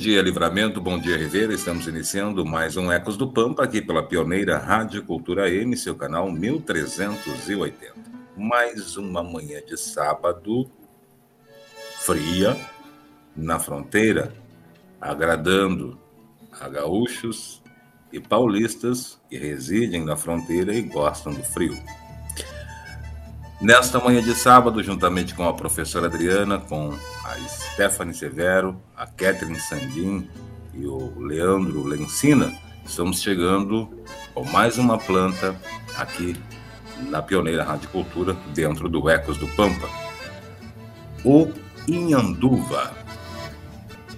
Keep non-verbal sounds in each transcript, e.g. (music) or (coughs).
Dia, Livramento, bom dia, Rivera. Estamos iniciando mais um Ecos do Pampa aqui pela pioneira Rádio Cultura M, seu canal 1380. Mais uma manhã de sábado fria na fronteira, agradando a gaúchos e paulistas que residem na fronteira e gostam do frio. Nesta manhã de sábado, juntamente com a professora Adriana, com a Stephanie Severo, a Catherine Sandin e o Leandro Lencina, estamos chegando com mais uma planta aqui na Pioneira Rádio Cultura, dentro do Ecos do Pampa. O Inhanduva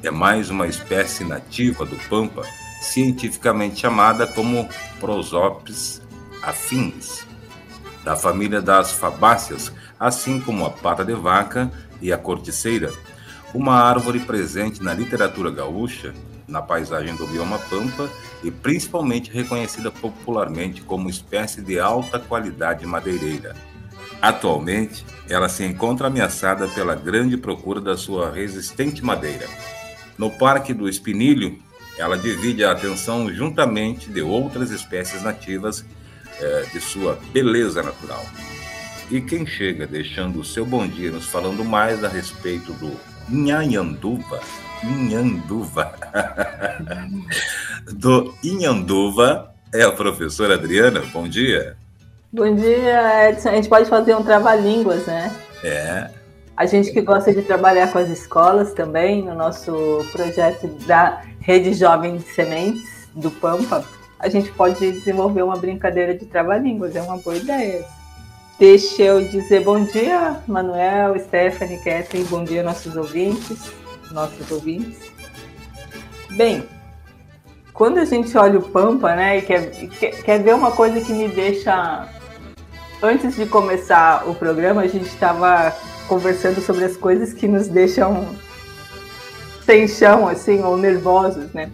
é mais uma espécie nativa do Pampa, cientificamente chamada como Prosopis afins da família das fabáceas, assim como a pata de vaca e a corticeira, uma árvore presente na literatura gaúcha, na paisagem do bioma Pampa e principalmente reconhecida popularmente como espécie de alta qualidade madeireira. Atualmente, ela se encontra ameaçada pela grande procura da sua resistente madeira. No Parque do Espinilho, ela divide a atenção juntamente de outras espécies nativas é, de sua beleza natural. E quem chega deixando o seu bom dia nos falando mais a respeito do Inhanduva, Inhanduva, (laughs) do Inhanduva é a professora Adriana. Bom dia. Bom dia, Edson. A gente pode fazer um trava-línguas, né? É. A gente que gosta de trabalhar com as escolas também, no nosso projeto da Rede Jovem de Sementes do Pampa, a gente pode desenvolver uma brincadeira de trava-línguas, é uma boa ideia. Deixa eu dizer bom dia, Manuel, Stephanie, Catherine, bom dia, nossos ouvintes, nossos ouvintes. Bem, quando a gente olha o Pampa, né, e quer, quer, ver uma coisa que me deixa. Antes de começar o programa, a gente estava conversando sobre as coisas que nos deixam sem chão, assim, ou nervosos, né?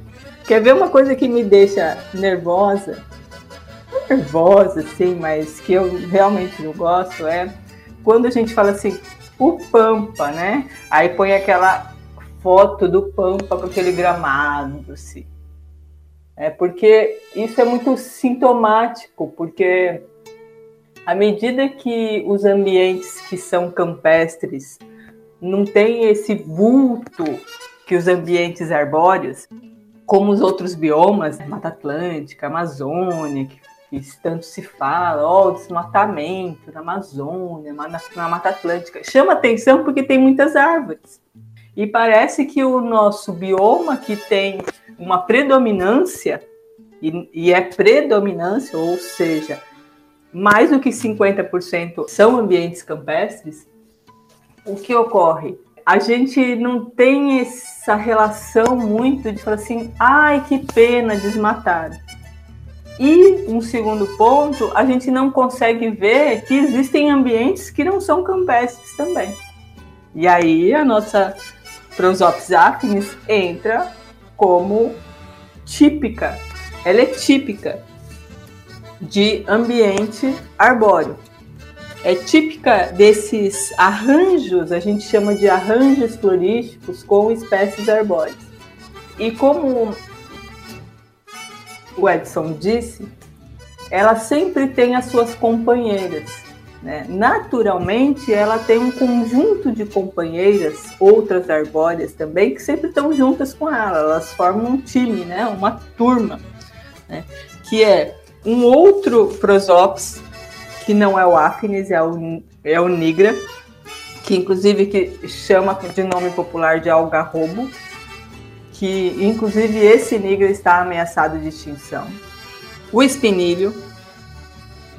Quer ver uma coisa que me deixa nervosa? Nervosa, sim, mas que eu realmente não gosto é quando a gente fala assim, o Pampa, né? Aí põe aquela foto do Pampa com aquele gramado, assim. É porque isso é muito sintomático, porque à medida que os ambientes que são campestres não têm esse vulto que os ambientes arbóreos, como os outros biomas, Mata Atlântica, Amazônia, que, que tanto se fala, ó, oh, desmatamento na Amazônia, na, Mata Atlântica, chama atenção porque tem muitas árvores. E parece que o nosso bioma, que tem uma predominância, e, e é predominância, ou seja, mais do que 50% são ambientes campestres, o que ocorre? a gente não tem essa relação muito de falar assim, ai, que pena desmatar. E um segundo ponto, a gente não consegue ver que existem ambientes que não são campestres também. E aí a nossa Prosopis acnes entra como típica, ela é típica de ambiente arbóreo é típica desses arranjos, a gente chama de arranjos florísticos com espécies arbóreas. E como o Edson disse, ela sempre tem as suas companheiras. Né? Naturalmente, ela tem um conjunto de companheiras, outras arbóreas também, que sempre estão juntas com ela. Elas formam um time, né? uma turma, né? que é um outro Prosopis que não é o Afnis, é o, é o Nigra, que inclusive que chama de nome popular de algarrobo, que inclusive esse Nigra está ameaçado de extinção. O espinilho,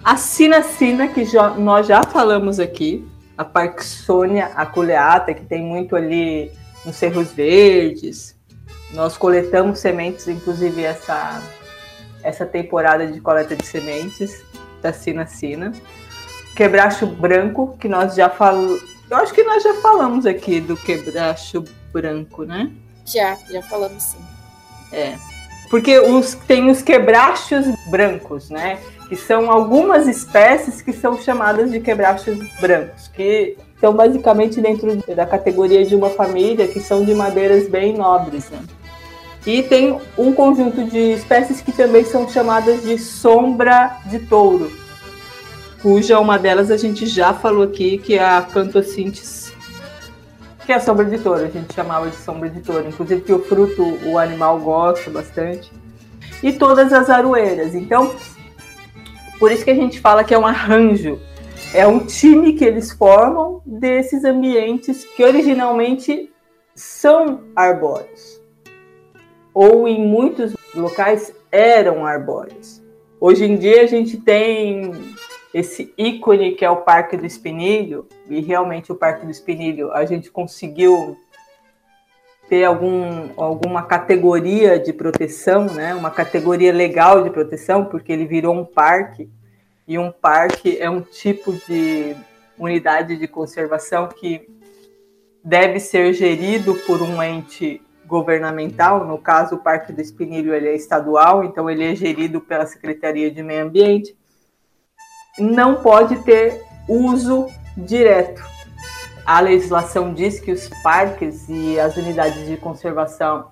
a sinacina, que já, nós já falamos aqui, a Parkinsonia aculeata, que tem muito ali nos Cerros Verdes. Nós coletamos sementes, inclusive essa, essa temporada de coleta de sementes da Sina Sina. Quebracho branco, que nós já falamos. Eu acho que nós já falamos aqui do quebracho branco, né? Já, já falamos sim. É. Porque os, tem os quebrachos brancos, né? Que são algumas espécies que são chamadas de quebrachos brancos, que estão basicamente dentro da categoria de uma família que são de madeiras bem nobres, né? E tem um conjunto de espécies que também são chamadas de sombra de touro, cuja uma delas a gente já falou aqui, que é a Cantosyntis, que é a sombra de touro, a gente chamava de sombra de touro, inclusive que o fruto o animal gosta bastante, e todas as aroeiras. Então, por isso que a gente fala que é um arranjo, é um time que eles formam desses ambientes que originalmente são arbóreos, ou em muitos locais eram arbóreos. Hoje em dia a gente tem esse ícone que é o Parque do Espinilho, e realmente o Parque do Espinilho a gente conseguiu ter algum, alguma categoria de proteção, né? uma categoria legal de proteção, porque ele virou um parque, e um parque é um tipo de unidade de conservação que deve ser gerido por um ente governamental, no caso o Parque do Espinilho ele é estadual, então ele é gerido pela Secretaria de Meio Ambiente, não pode ter uso direto. A legislação diz que os parques e as unidades de conservação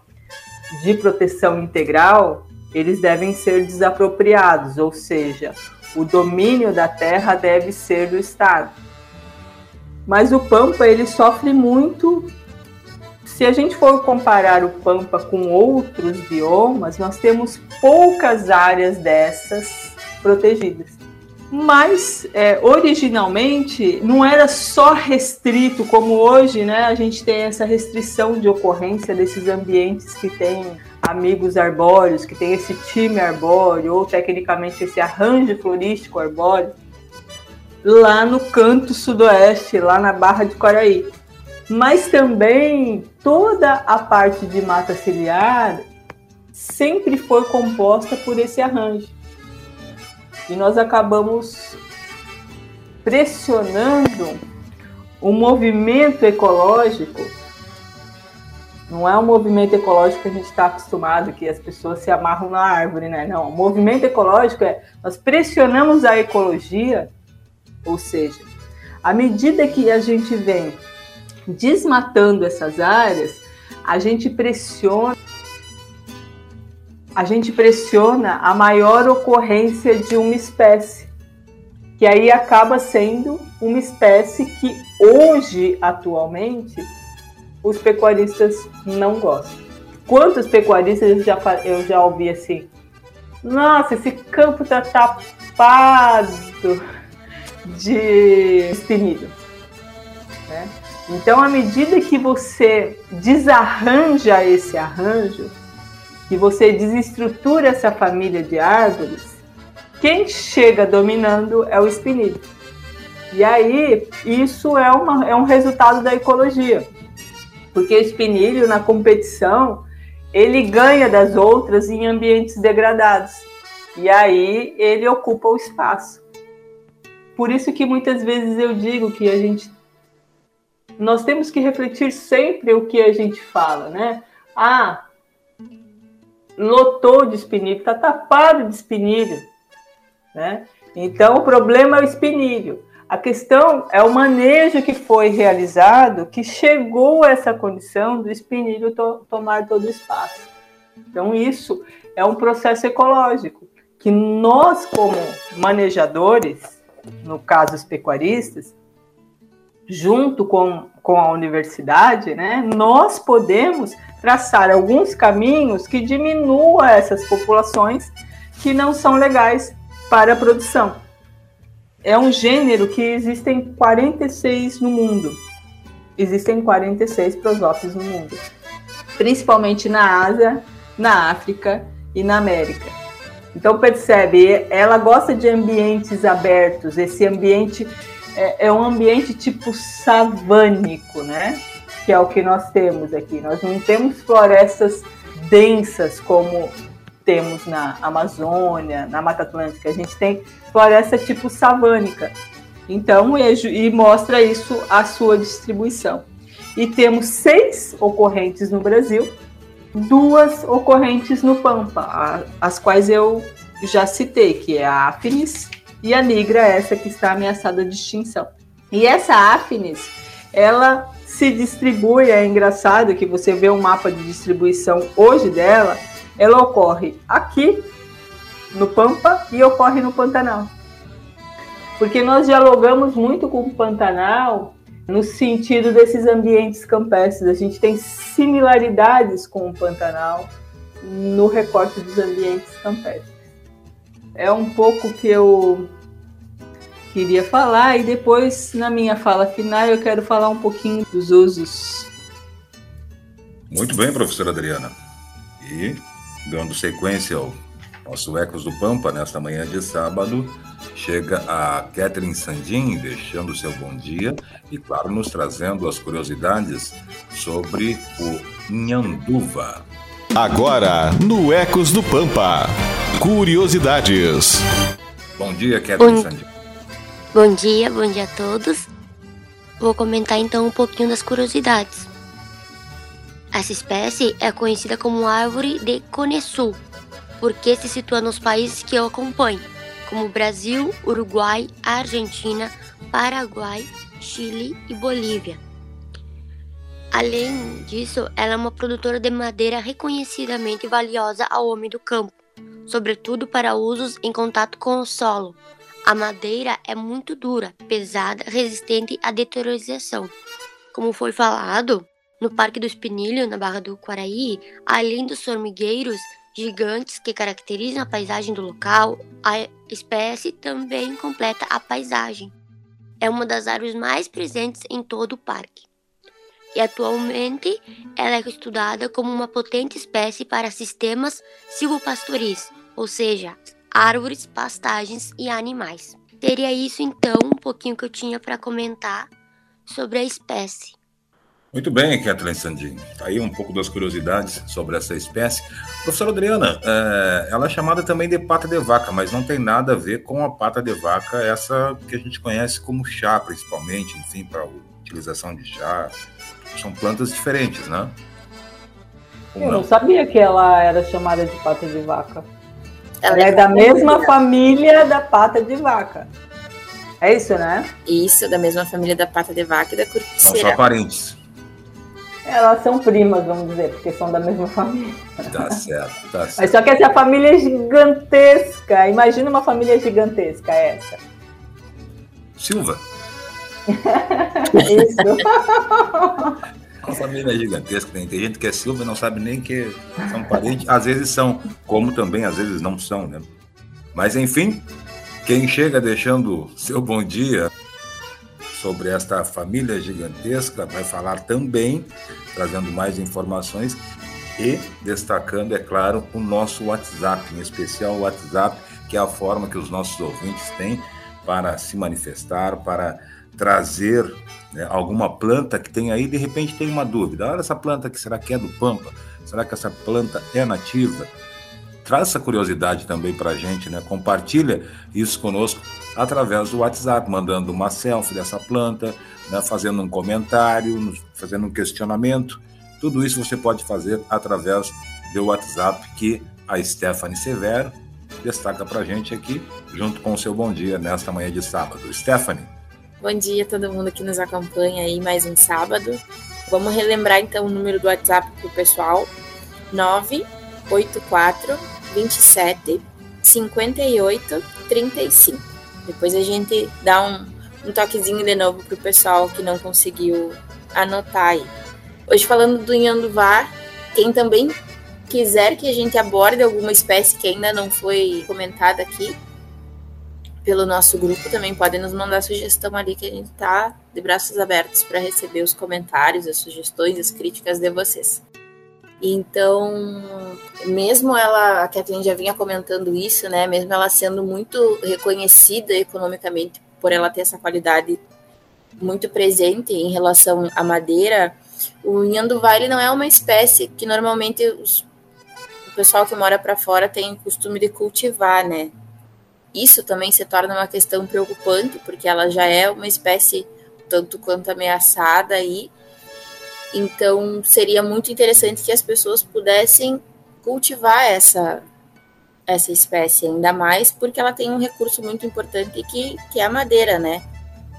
de proteção integral, eles devem ser desapropriados, ou seja, o domínio da terra deve ser do Estado. Mas o Pampa ele sofre muito. Se a gente for comparar o Pampa com outros biomas, nós temos poucas áreas dessas protegidas mas é, originalmente não era só restrito como hoje, né? A gente tem essa restrição de ocorrência desses ambientes que tem amigos arbóreos, que tem esse time arbóreo ou tecnicamente esse arranjo florístico arbóreo lá no canto sudoeste, lá na Barra de Quaraí. Mas também toda a parte de mata ciliar sempre foi composta por esse arranjo e nós acabamos pressionando o movimento ecológico. Não é um movimento ecológico que a gente está acostumado, que as pessoas se amarram na árvore, né? Não, o movimento ecológico é nós pressionamos a ecologia, ou seja, à medida que a gente vem desmatando essas áreas, a gente pressiona a gente pressiona a maior ocorrência de uma espécie, que aí acaba sendo uma espécie que hoje, atualmente, os pecuaristas não gostam. Quantos pecuaristas eu já, eu já ouvi assim? Nossa, esse campo tá tapado de espinilho. Né? Então, à medida que você desarranja esse arranjo, que você desestrutura essa família de árvores, quem chega dominando é o espinilho. E aí, isso é, uma, é um resultado da ecologia. Porque o espinilho, na competição, ele ganha das outras em ambientes degradados. E aí, ele ocupa o espaço. Por isso que muitas vezes eu digo que a gente... Nós temos que refletir sempre o que a gente fala, né? Ah, lotou de espinilho, está tapado de espinilho. Né? Então, o problema é o espinilho. A questão é o manejo que foi realizado que chegou a essa condição do espinilho to tomar todo o espaço. Então, isso é um processo ecológico que nós, como manejadores, no caso os pecuaristas, junto com, com a universidade, né, nós podemos traçar alguns caminhos que diminuam essas populações que não são legais para a produção. É um gênero que existem 46 no mundo. Existem 46 prosófilos no mundo, principalmente na Ásia, na África e na América. Então percebe, ela gosta de ambientes abertos, esse ambiente é, é um ambiente tipo savânico, né? Que é o que nós temos aqui. Nós não temos florestas densas como temos na Amazônia, na Mata Atlântica. A gente tem floresta tipo savânica. Então, e, e mostra isso a sua distribuição. E temos seis ocorrentes no Brasil, duas ocorrentes no Pampa, as quais eu já citei, que é a Afnis e a Nigra, essa que está ameaçada de extinção. E essa Afnis, ela se distribui, é engraçado que você vê um mapa de distribuição hoje dela, ela ocorre aqui no Pampa e ocorre no Pantanal. Porque nós dialogamos muito com o Pantanal no sentido desses ambientes campestres. A gente tem similaridades com o Pantanal no recorte dos ambientes campestres. É um pouco que eu queria falar e depois, na minha fala final, eu quero falar um pouquinho dos usos. Muito bem, professora Adriana. E dando sequência ao nosso Ecos do Pampa, nesta manhã de sábado, chega a Catherine Sandin, deixando seu bom dia e, claro, nos trazendo as curiosidades sobre o Nhanduva. Agora, no Ecos do Pampa, curiosidades. Bom dia, Catherine Sandin. Bom dia, bom dia a todos. Vou comentar então um pouquinho das curiosidades. Essa espécie é conhecida como árvore de Conesul, porque se situa nos países que eu acompanho, como Brasil, Uruguai, Argentina, Paraguai, Chile e Bolívia. Além disso, ela é uma produtora de madeira reconhecidamente valiosa ao homem do campo, sobretudo para usos em contato com o solo. A madeira é muito dura, pesada, resistente à deteriorização. Como foi falado, no Parque do Espinilho, na Barra do Quaraí, além dos formigueiros gigantes que caracterizam a paisagem do local, a espécie também completa a paisagem. É uma das árvores mais presentes em todo o parque. E atualmente ela é estudada como uma potente espécie para sistemas silvopastoris, ou seja, árvores, pastagens e animais. Seria isso então um pouquinho que eu tinha para comentar sobre a espécie. Muito bem, Kathleen Sandin. Tá aí um pouco das curiosidades sobre essa espécie. Professora Adriana, é, ela é chamada também de pata de vaca, mas não tem nada a ver com a pata de vaca, essa que a gente conhece como chá, principalmente, enfim, para utilização de chá. São plantas diferentes, né? Ou Eu não? não sabia que ela era chamada de pata de vaca. Ela, ela é, é da mesma família da pata de vaca. É isso, né? Isso, da mesma família da pata de vaca e da curticeira. São só parentes. Elas são primas, vamos dizer, porque são da mesma (laughs) família. Tá certo, tá certo. Mas só que essa família é gigantesca. Imagina uma família gigantesca essa. Silva. (laughs) Isso. (laughs) Uma família gigantesca, tem, tem gente que é Silva e não sabe nem que são parentes. Às vezes são, como também às vezes não são, né? Mas enfim, quem chega deixando seu bom dia sobre esta família gigantesca, vai falar também, trazendo mais informações e destacando, é claro, o nosso WhatsApp, em especial o WhatsApp, que é a forma que os nossos ouvintes têm para se manifestar, para trazer né, alguma planta que tem aí, de repente tem uma dúvida. Olha essa planta aqui, será que é do Pampa? Será que essa planta é nativa? traz essa curiosidade também para a gente, né? Compartilha isso conosco através do WhatsApp, mandando uma selfie dessa planta, né? fazendo um comentário, fazendo um questionamento. Tudo isso você pode fazer através do WhatsApp que a Stephanie Severo destaca para a gente aqui, junto com o seu bom dia nesta manhã de sábado. Stephanie. Bom dia a todo mundo que nos acompanha aí mais um sábado. Vamos relembrar então o número do WhatsApp para o pessoal: 984 27, 58, 35. Depois a gente dá um, um toquezinho de novo pro pessoal que não conseguiu anotar aí. Hoje falando do Yanduvar, quem também quiser que a gente aborde alguma espécie que ainda não foi comentada aqui pelo nosso grupo, também podem nos mandar sugestão ali que a gente tá de braços abertos para receber os comentários, as sugestões, as críticas de vocês. Então, mesmo ela, a Kathleen já vinha comentando isso, né? Mesmo ela sendo muito reconhecida economicamente por ela ter essa qualidade muito presente em relação à madeira, o Vale não é uma espécie que normalmente os, o pessoal que mora para fora tem costume de cultivar, né? Isso também se torna uma questão preocupante, porque ela já é uma espécie tanto quanto ameaçada aí. Então, seria muito interessante que as pessoas pudessem cultivar essa essa espécie ainda mais porque ela tem um recurso muito importante que, que é a madeira, né?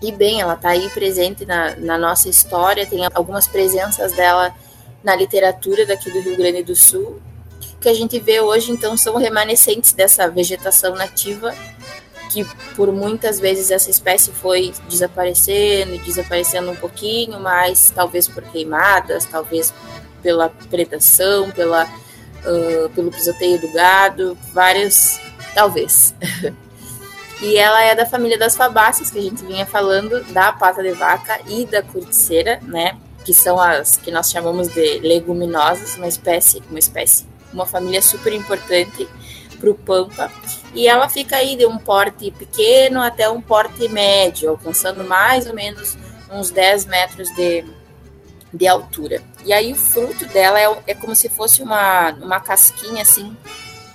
E bem, ela está aí presente na, na nossa história, tem algumas presenças dela na literatura daqui do Rio Grande do Sul. Que a gente vê hoje, então, são remanescentes dessa vegetação nativa, que por muitas vezes essa espécie foi desaparecendo e desaparecendo um pouquinho, mas talvez por queimadas, talvez pela predação, pela, uh, pelo pisoteio do gado, vários, talvez. (laughs) E ela é da família das fabáceas, que a gente vinha falando, da pata de vaca e da curticeira, né? Que são as que nós chamamos de leguminosas, uma espécie, uma espécie, uma família super importante para o Pampa. E ela fica aí de um porte pequeno até um porte médio, alcançando mais ou menos uns 10 metros de, de altura. E aí o fruto dela é, é como se fosse uma, uma casquinha assim,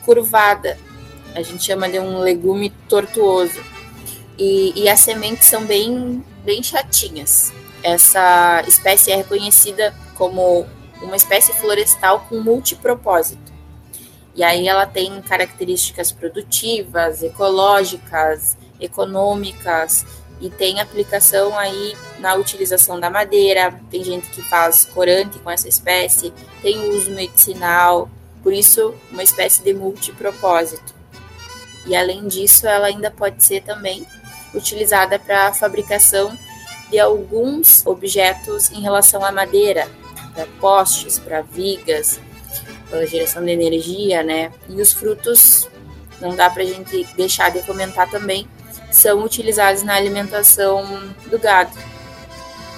curvada, a gente chama de um legume tortuoso. E, e as sementes são bem, bem chatinhas. Essa espécie é reconhecida como uma espécie florestal com multipropósito. E aí ela tem características produtivas, ecológicas, econômicas e tem aplicação aí na utilização da madeira. Tem gente que faz corante com essa espécie, tem uso medicinal, por isso uma espécie de multipropósito. E além disso, ela ainda pode ser também utilizada para a fabricação de alguns objetos em relação à madeira, para postes, para vigas, para geração de energia, né? E os frutos, não dá para a gente deixar de comentar também, são utilizados na alimentação do gado,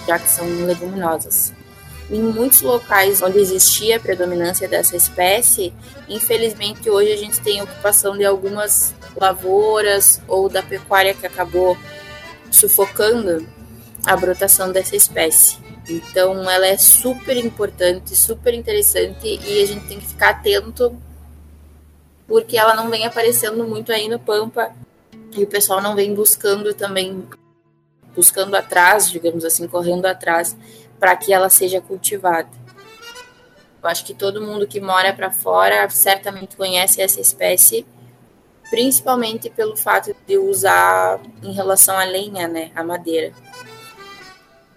já que são leguminosas. Em muitos locais onde existia a predominância dessa espécie, infelizmente hoje a gente tem ocupação de algumas lavouras ou da pecuária que acabou sufocando a brotação dessa espécie. Então ela é super importante, super interessante e a gente tem que ficar atento porque ela não vem aparecendo muito aí no Pampa e o pessoal não vem buscando também, buscando atrás, digamos assim, correndo atrás para que ela seja cultivada. Eu acho que todo mundo que mora para fora certamente conhece essa espécie, principalmente pelo fato de usar em relação à lenha, né, a madeira.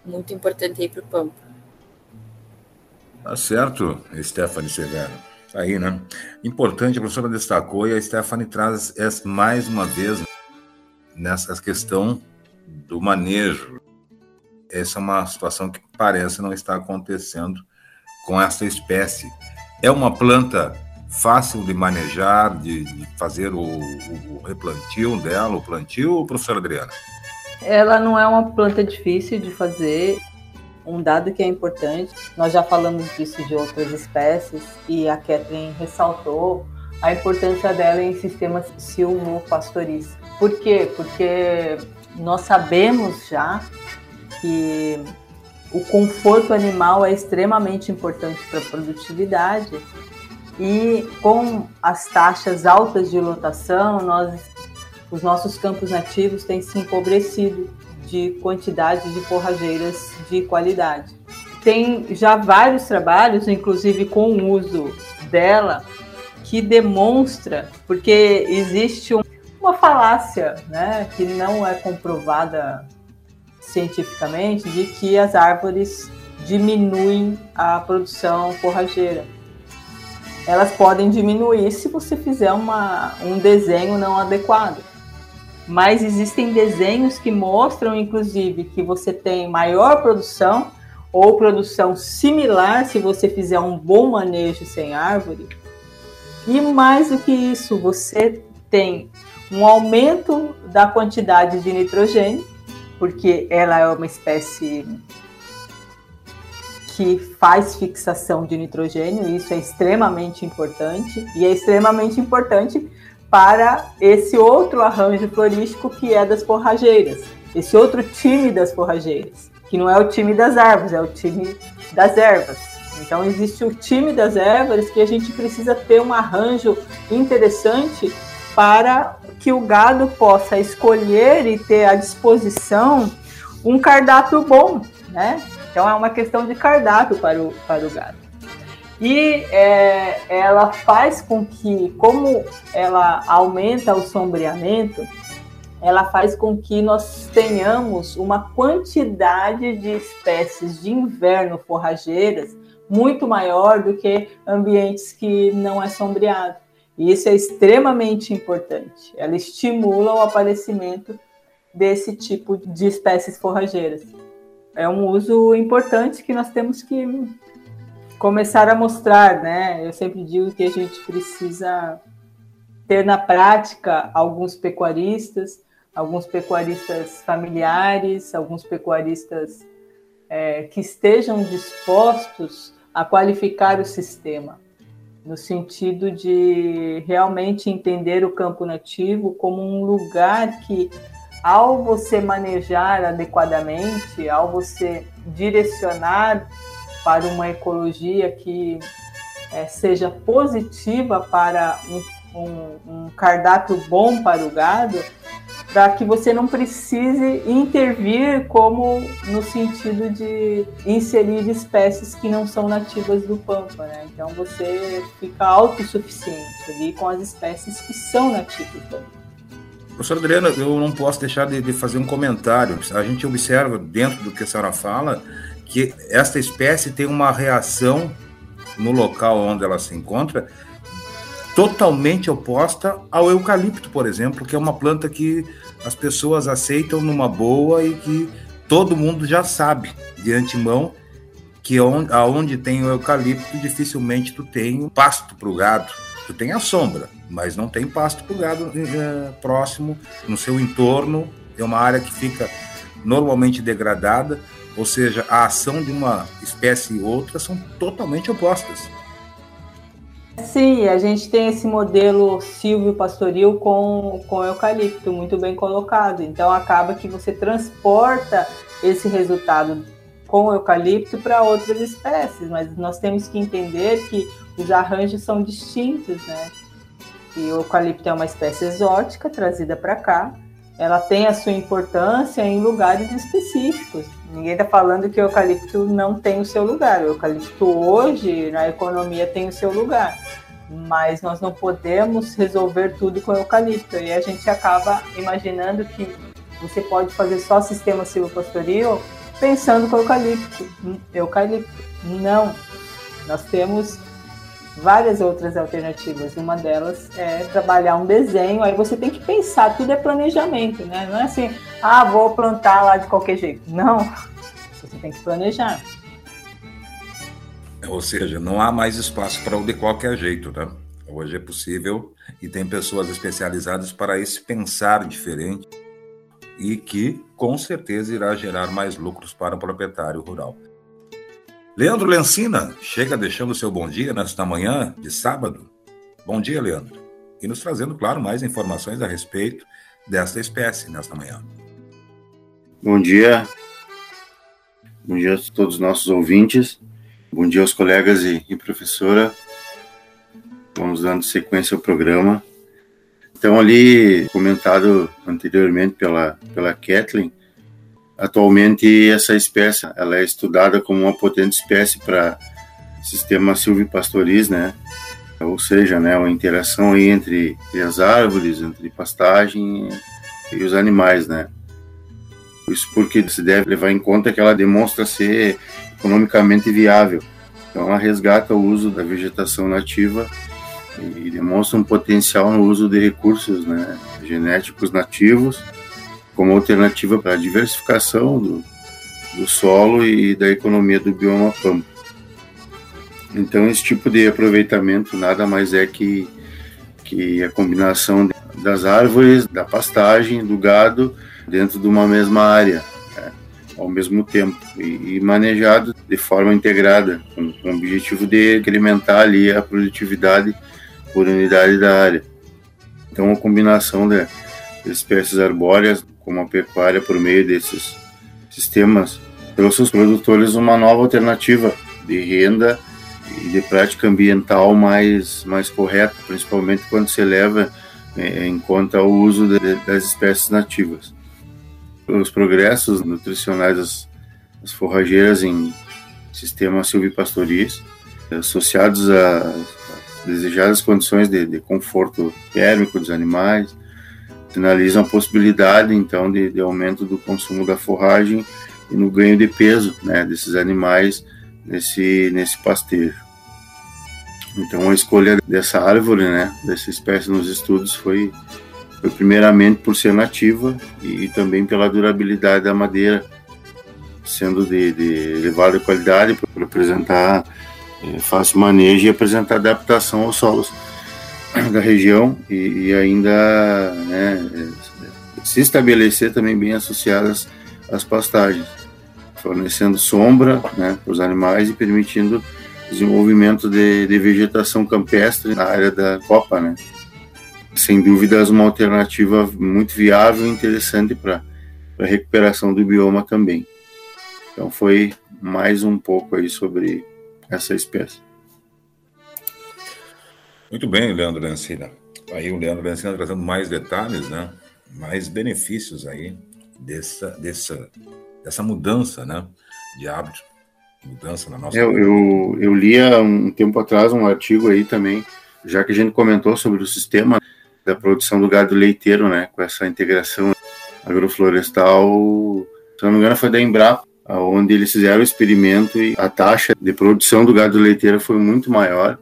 Muito importante aí para o pampa. Tá certo, Stephanie Severo. Tá aí, né? Importante, a professora destacou e a Stephanie traz mais uma vez nessa questão do manejo essa é uma situação que parece não estar acontecendo com essa espécie. É uma planta fácil de manejar, de, de fazer o, o, replantio dela, o plantio, professora Adriana? Ela não é uma planta difícil de fazer. Um dado que é importante, nós já falamos disso de outras espécies e a Catherine ressaltou a importância dela em sistemas silvopastoris. Por quê? Porque nós sabemos já que o conforto animal é extremamente importante para a produtividade e com as taxas altas de lotação, nós, os nossos campos nativos têm se empobrecido de quantidade de forrageiras de qualidade. Tem já vários trabalhos, inclusive com o uso dela, que demonstra, porque existe um, uma falácia né, que não é comprovada cientificamente de que as árvores diminuem a produção forrageira. Elas podem diminuir se você fizer uma, um desenho não adequado. Mas existem desenhos que mostram, inclusive, que você tem maior produção ou produção similar se você fizer um bom manejo sem árvore. E mais do que isso, você tem um aumento da quantidade de nitrogênio porque ela é uma espécie que faz fixação de nitrogênio, e isso é extremamente importante, e é extremamente importante para esse outro arranjo florístico que é das forrageiras. esse outro time das forrageiras, que não é o time das árvores, é o time das ervas. Então existe o time das ervas que a gente precisa ter um arranjo interessante para que o gado possa escolher e ter à disposição um cardápio bom, né? Então é uma questão de cardápio para o, para o gado. E é, ela faz com que, como ela aumenta o sombreamento, ela faz com que nós tenhamos uma quantidade de espécies de inverno forrageiras muito maior do que ambientes que não é sombreado. E isso é extremamente importante. Ela estimula o aparecimento desse tipo de espécies forrageiras. É um uso importante que nós temos que começar a mostrar, né? Eu sempre digo que a gente precisa ter na prática alguns pecuaristas, alguns pecuaristas familiares, alguns pecuaristas é, que estejam dispostos a qualificar o sistema, no sentido de realmente entender o campo nativo como um lugar que, ao você manejar adequadamente, ao você direcionar para uma ecologia que é, seja positiva para um, um, um cardápio bom para o gado, para que você não precise intervir como no sentido de inserir espécies que não são nativas do pampa, né? Então você fica autossuficiente ali com as espécies que são nativas do pampa. Professor Adriana, eu não posso deixar de, de, fazer um comentário. A gente observa dentro do que a senhora fala que esta espécie tem uma reação no local onde ela se encontra totalmente oposta ao eucalipto, por exemplo, que é uma planta que as pessoas aceitam numa boa e que todo mundo já sabe de antemão que aonde tem o eucalipto dificilmente tu tem pasto para o gado. Tu tem a sombra, mas não tem pasto para o gado é, próximo no seu entorno. É uma área que fica normalmente degradada, ou seja, a ação de uma espécie e outra são totalmente opostas. Sim, a gente tem esse modelo Silvio Pastoril com, com eucalipto muito bem colocado. Então acaba que você transporta esse resultado com o eucalipto para outras espécies, mas nós temos que entender que os arranjos são distintos, né? E o eucalipto é uma espécie exótica trazida para cá, ela tem a sua importância em lugares específicos. Ninguém está falando que o eucalipto não tem o seu lugar. O eucalipto hoje na economia tem o seu lugar, mas nós não podemos resolver tudo com o eucalipto. E a gente acaba imaginando que você pode fazer só sistema silvopastoril pensando com eucalipto. Eucalipto. Não. Nós temos várias outras alternativas. Uma delas é trabalhar um desenho, aí você tem que pensar, tudo é planejamento, né? Não é assim, ah, vou plantar lá de qualquer jeito. Não, você tem que planejar. Ou seja, não há mais espaço para o de qualquer jeito, né? Hoje é possível e tem pessoas especializadas para esse pensar diferente e que com certeza irá gerar mais lucros para o proprietário rural. Leandro Lencina chega deixando seu bom dia nesta manhã de sábado. Bom dia, Leandro. E nos trazendo, claro, mais informações a respeito desta espécie nesta manhã. Bom dia. Bom dia a todos os nossos ouvintes. Bom dia aos colegas e, e professora. Vamos dando sequência ao programa. Então, ali, comentado anteriormente pela, pela Kathleen, Atualmente, essa espécie ela é estudada como uma potente espécie para sistema silvipastoris, né? Ou seja, né, uma interação entre, entre as árvores, entre pastagem e os animais, né? Isso porque se deve levar em conta que ela demonstra ser economicamente viável. Então, ela resgata o uso da vegetação nativa e demonstra um potencial no uso de recursos né, genéticos nativos como alternativa para a diversificação do, do solo e da economia do bioma pampa. Então, esse tipo de aproveitamento nada mais é que, que a combinação das árvores, da pastagem, do gado dentro de uma mesma área, né, ao mesmo tempo, e, e, manejado de forma integrada, com, com o objetivo de incrementar ali a produtividade por unidade da área. Então, a combinação de espécies arbóreas como a pecuária por meio desses sistemas trouxe aos produtores uma nova alternativa de renda e de prática ambiental mais, mais correta, principalmente quando se leva é, em conta o uso de, das espécies nativas. Os progressos nutricionais das, das forrageiras em sistemas silvipastoris, associados às desejadas condições de, de conforto térmico dos animais, sinalizam a possibilidade, então, de, de aumento do consumo da forragem e no ganho de peso né, desses animais nesse, nesse pastejo. Então a escolha dessa árvore, né, dessa espécie nos estudos foi, foi primeiramente por ser nativa e, e também pela durabilidade da madeira, sendo de, de elevada qualidade para apresentar é, fácil manejo e apresentar adaptação aos solos (coughs) da região e, e ainda né, se estabelecer também bem associadas às pastagens fornecendo sombra né, para os animais e permitindo desenvolvimento de, de, vegetação campestre na área da copa, né? Sem dúvidas, uma alternativa muito viável e interessante para a recuperação do bioma também. Então, foi mais um pouco aí sobre essa espécie. Muito bem, Leandro Lencina. Aí o Leandro Lencina trazendo mais detalhes, né? Mais benefícios aí dessa, dessa essa mudança né, de hábito, mudança na nossa. Eu, eu, eu li há um tempo atrás um artigo aí também, já que a gente comentou sobre o sistema da produção do gado leiteiro, né, com essa integração agroflorestal, se não me engano, foi da Embrapa, onde eles fizeram o experimento e a taxa de produção do gado leiteiro foi muito maior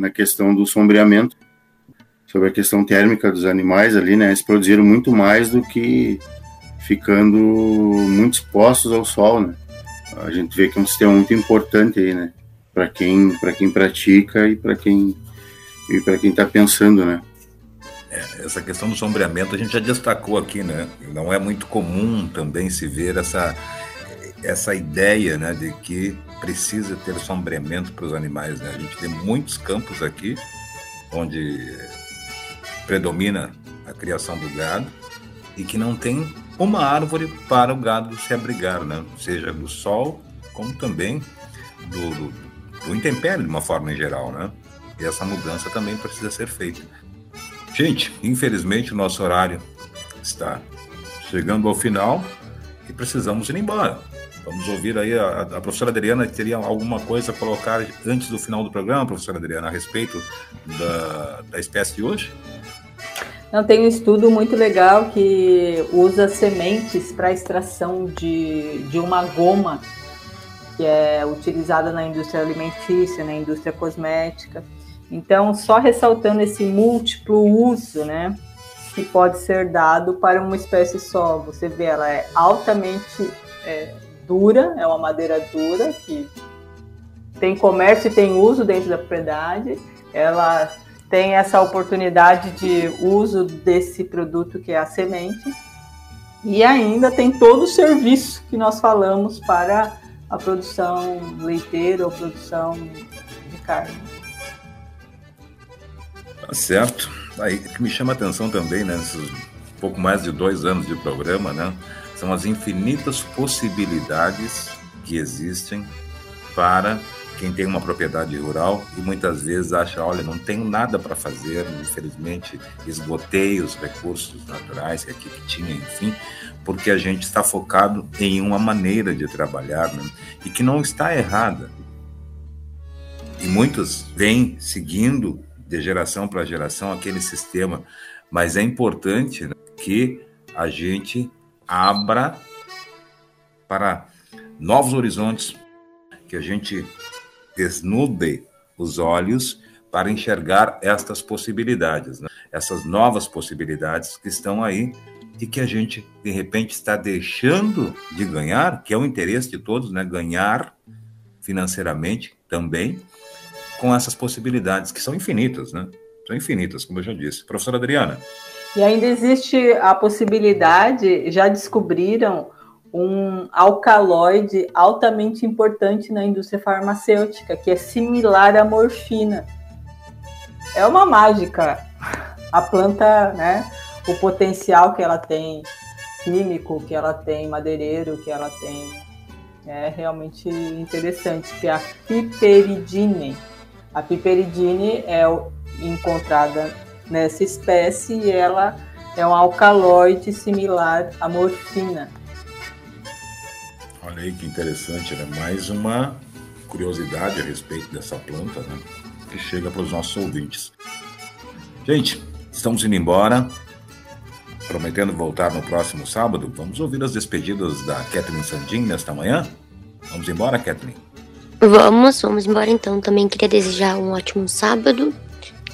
na questão do sombreamento, sobre a questão térmica dos animais ali, né, eles produziram muito mais do que ficando muito expostos ao sol, né? A gente vê que é um sistema muito importante aí, né? Para quem, para quem pratica e para quem e para quem está pensando, né? É, essa questão do sombreamento a gente já destacou aqui, né? Não é muito comum também se ver essa essa ideia, né, de que precisa ter sombreamento para os animais, né? A gente tem muitos campos aqui onde predomina a criação do gado e que não tem uma árvore para o gado se abrigar, né? seja do sol, como também do, do, do intempério, de uma forma em geral. Né? E essa mudança também precisa ser feita. Gente, infelizmente o nosso horário está chegando ao final e precisamos ir embora. Vamos ouvir aí a, a, professora Adriana teria alguma coisa a colocar antes do final do programa, professora Adriana, a respeito da, da espécie de hoje? Não, tem um estudo muito legal que usa sementes para extração de, de uma goma que é utilizada na indústria alimentícia, na indústria cosmética. Então, só ressaltando esse múltiplo uso, né, que pode ser dado para uma espécie só. Você vê, ela é altamente é, dura, é uma madeira dura que tem comércio e tem uso dentro da propriedade. Ela tem essa oportunidade de uso desse produto que é a semente e ainda tem todo o serviço que nós falamos para a produção leiteira ou produção de carne. Tá certo. Aí que me chama a atenção também, né, nesses pouco mais de dois anos de programa, né, são as infinitas possibilidades que existem para quem tem uma propriedade rural e muitas vezes acha, olha, não tenho nada para fazer, infelizmente esgotei os recursos naturais que aqui que tinha, enfim, porque a gente está focado em uma maneira de trabalhar né? e que não está errada. E muitos vêm seguindo de geração para geração aquele sistema, mas é importante né, que a gente abra para novos horizontes, que a gente desnude os olhos para enxergar estas possibilidades, né? essas novas possibilidades que estão aí e que a gente de repente está deixando de ganhar, que é o interesse de todos, né? Ganhar financeiramente também com essas possibilidades que são infinitas, né? São infinitas, como eu já disse. Professora Adriana. E ainda existe a possibilidade, já descobriram um alcaloide altamente importante na indústria farmacêutica, que é similar à morfina. É uma mágica. A planta, né, o potencial que ela tem químico que ela tem, madeireiro que ela tem. É realmente interessante, que é a piperidine. A piperidine é encontrada nessa espécie e ela é um alcaloide similar à morfina. Olha aí que interessante, né? Mais uma curiosidade a respeito dessa planta, né? Que chega para os nossos ouvintes. Gente, estamos indo embora. Prometendo voltar no próximo sábado. Vamos ouvir as despedidas da Kathleen Sandin nesta manhã? Vamos embora, Kathleen? Vamos, vamos embora então. Também queria desejar um ótimo sábado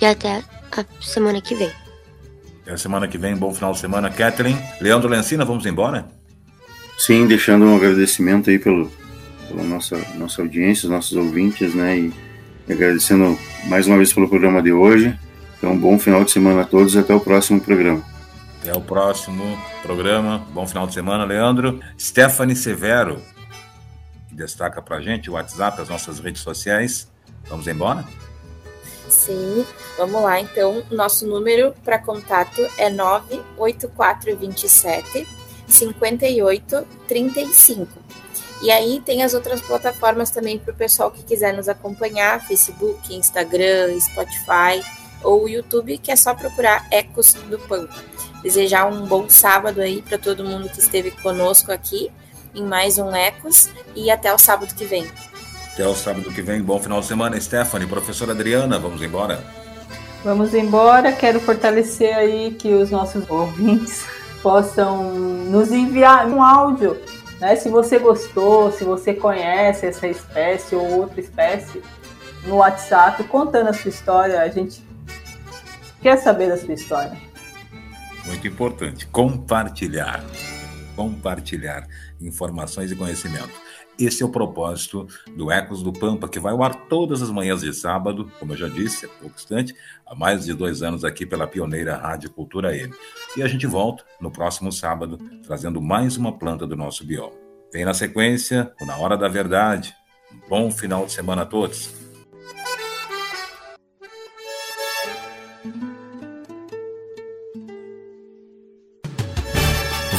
e até a semana que vem. Até a semana que vem, bom final de semana, Kathleen. Leandro Lencina, vamos embora? Sim, deixando um agradecimento aí pelo, pela nossa, nossa audiência, os nossos ouvintes, né? E agradecendo mais uma vez pelo programa de hoje. Então, um bom final de semana a todos e até o próximo programa. Até o próximo programa. Bom final de semana, Leandro. Stephanie Severo, que destaca pra gente o WhatsApp, as nossas redes sociais. Vamos embora? Sim, vamos lá. Então, nosso número para contato é 98427 5835. E aí tem as outras plataformas também para o pessoal que quiser nos acompanhar: Facebook, Instagram, Spotify ou YouTube, que é só procurar Ecos do Pampa. Desejar um bom sábado aí para todo mundo que esteve conosco aqui em mais um Ecos e até o sábado que vem. Até o sábado que vem. Bom final de semana, Stephanie. Professora Adriana, vamos embora? Vamos embora. Quero fortalecer aí que os nossos ouvintes (laughs) possam nos enviar um áudio. Né? Se você gostou, se você conhece essa espécie ou outra espécie, no WhatsApp, contando a sua história. A gente quer saber da sua história. Muito importante. Compartilhar. Compartilhar informações e conhecimento. Esse é o propósito do Ecos do Pampa, que vai ao ar todas as manhãs de sábado, como eu já disse há pouco instante, há mais de dois anos aqui pela pioneira Rádio Cultura M. E a gente volta no próximo sábado, trazendo mais uma planta do nosso bioma. Vem na sequência, Na Hora da Verdade. Um bom final de semana a todos.